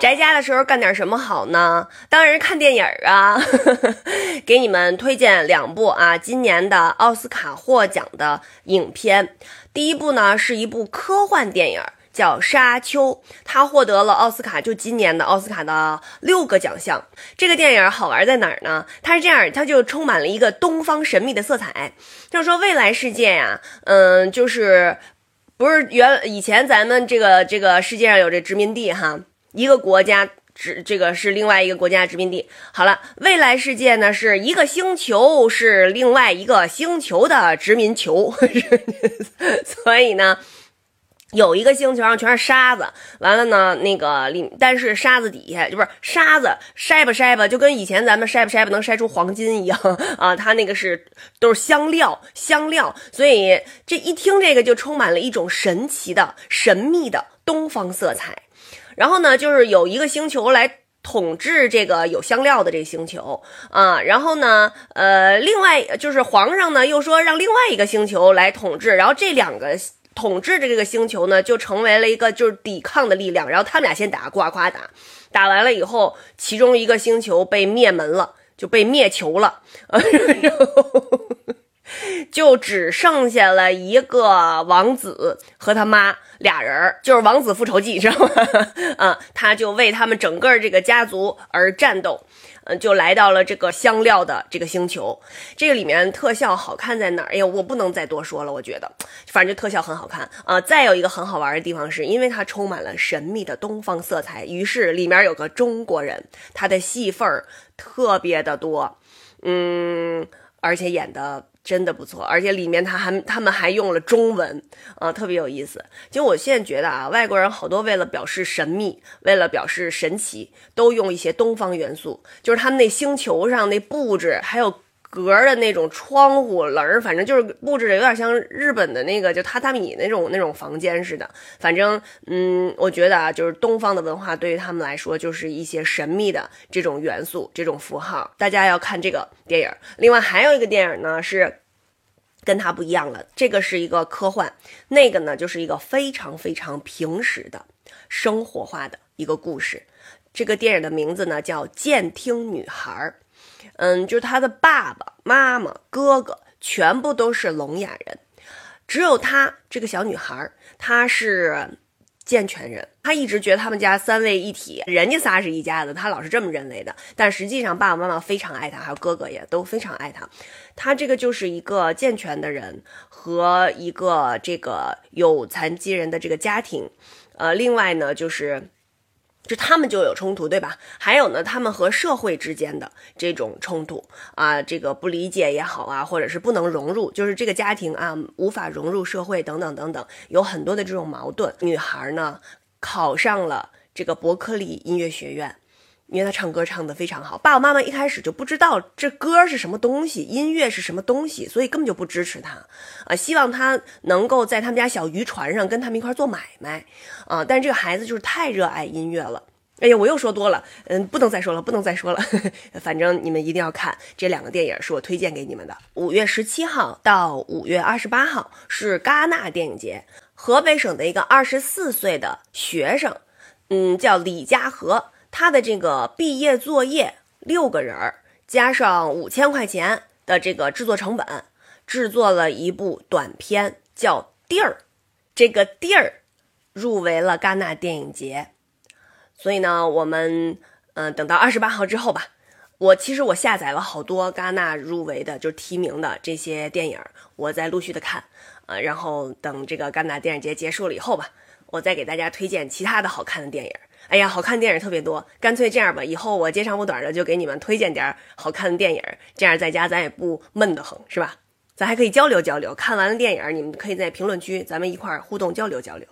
宅家的时候干点什么好呢？当然是看电影啊！给你们推荐两部啊，今年的奥斯卡获奖的影片。第一部呢是一部科幻电影，叫《沙丘》，它获得了奥斯卡，就今年的奥斯卡的六个奖项。这个电影好玩在哪儿呢？它是这样，它就充满了一个东方神秘的色彩，就是说未来世界呀，嗯，就是不是原以前咱们这个这个世界上有这殖民地哈。一个国家殖这个是另外一个国家殖民地。好了，未来世界呢是一个星球是另外一个星球的殖民球，所以呢，有一个星球上全是沙子。完了呢，那个里但是沙子底下就不是沙子筛吧筛吧，就跟以前咱们筛吧筛吧能筛出黄金一样啊。它那个是都是香料香料，所以这一听这个就充满了一种神奇的神秘的东方色彩。然后呢，就是有一个星球来统治这个有香料的这个星球啊。然后呢，呃，另外就是皇上呢又说让另外一个星球来统治。然后这两个统治着这个星球呢，就成为了一个就是抵抗的力量。然后他们俩先打，呱呱打，打完了以后，其中一个星球被灭门了，就被灭球了。然后。就只剩下了一个王子和他妈俩人儿，就是王子复仇记，知道吗？啊，他就为他们整个这个家族而战斗，嗯，就来到了这个香料的这个星球。这个里面特效好看在哪儿？哎呀，我不能再多说了，我觉得，反正特效很好看啊。再有一个很好玩的地方，是因为它充满了神秘的东方色彩，于是里面有个中国人，他的戏份儿特别的多，嗯，而且演的。真的不错，而且里面他还他们还用了中文，啊，特别有意思。就我现在觉得啊，外国人好多为了表示神秘，为了表示神奇，都用一些东方元素，就是他们那星球上那布置，还有。格的那种窗户棱，反正就是布置的有点像日本的那个就榻榻米那种那种房间似的。反正，嗯，我觉得啊，就是东方的文化对于他们来说就是一些神秘的这种元素、这种符号。大家要看这个电影。另外还有一个电影呢是跟它不一样了，这个是一个科幻，那个呢就是一个非常非常平实的生活化的一个故事。这个电影的名字呢叫《监听女孩》。嗯，就是他的爸爸妈妈、哥哥全部都是聋哑人，只有他这个小女孩，她是健全人。她一直觉得他们家三位一体，人家仨是一家子，她老是这么认为的。但实际上，爸爸妈妈非常爱她，还有哥哥也都非常爱她。她这个就是一个健全的人和一个这个有残疾人的这个家庭。呃，另外呢，就是。就他们就有冲突，对吧？还有呢，他们和社会之间的这种冲突啊，这个不理解也好啊，或者是不能融入，就是这个家庭啊无法融入社会等等等等，有很多的这种矛盾。女孩呢考上了这个伯克利音乐学院。因为他唱歌唱得非常好，爸爸妈妈一开始就不知道这歌是什么东西，音乐是什么东西，所以根本就不支持他，啊，希望他能够在他们家小渔船上跟他们一块做买卖，啊，但这个孩子就是太热爱音乐了。哎呀，我又说多了，嗯，不能再说了，不能再说了。反正你们一定要看这两个电影，是我推荐给你们的。五月十七号到五月二十八号是戛纳电影节，河北省的一个二十四岁的学生，嗯，叫李佳禾。他的这个毕业作业六个人儿加上五千块钱的这个制作成本，制作了一部短片，叫《地儿》。这个地儿入围了戛纳电影节，所以呢，我们嗯等到二十八号之后吧。我其实我下载了好多戛纳入围的，就是提名的这些电影，我在陆续的看，呃，然后等这个戛纳电影节结束了以后吧，我再给大家推荐其他的好看的电影。哎呀，好看电影特别多，干脆这样吧，以后我接长不短的就给你们推荐点好看的电影，这样在家咱也不闷得慌，是吧？咱还可以交流交流。看完了电影，你们可以在评论区咱们一块互动交流交流。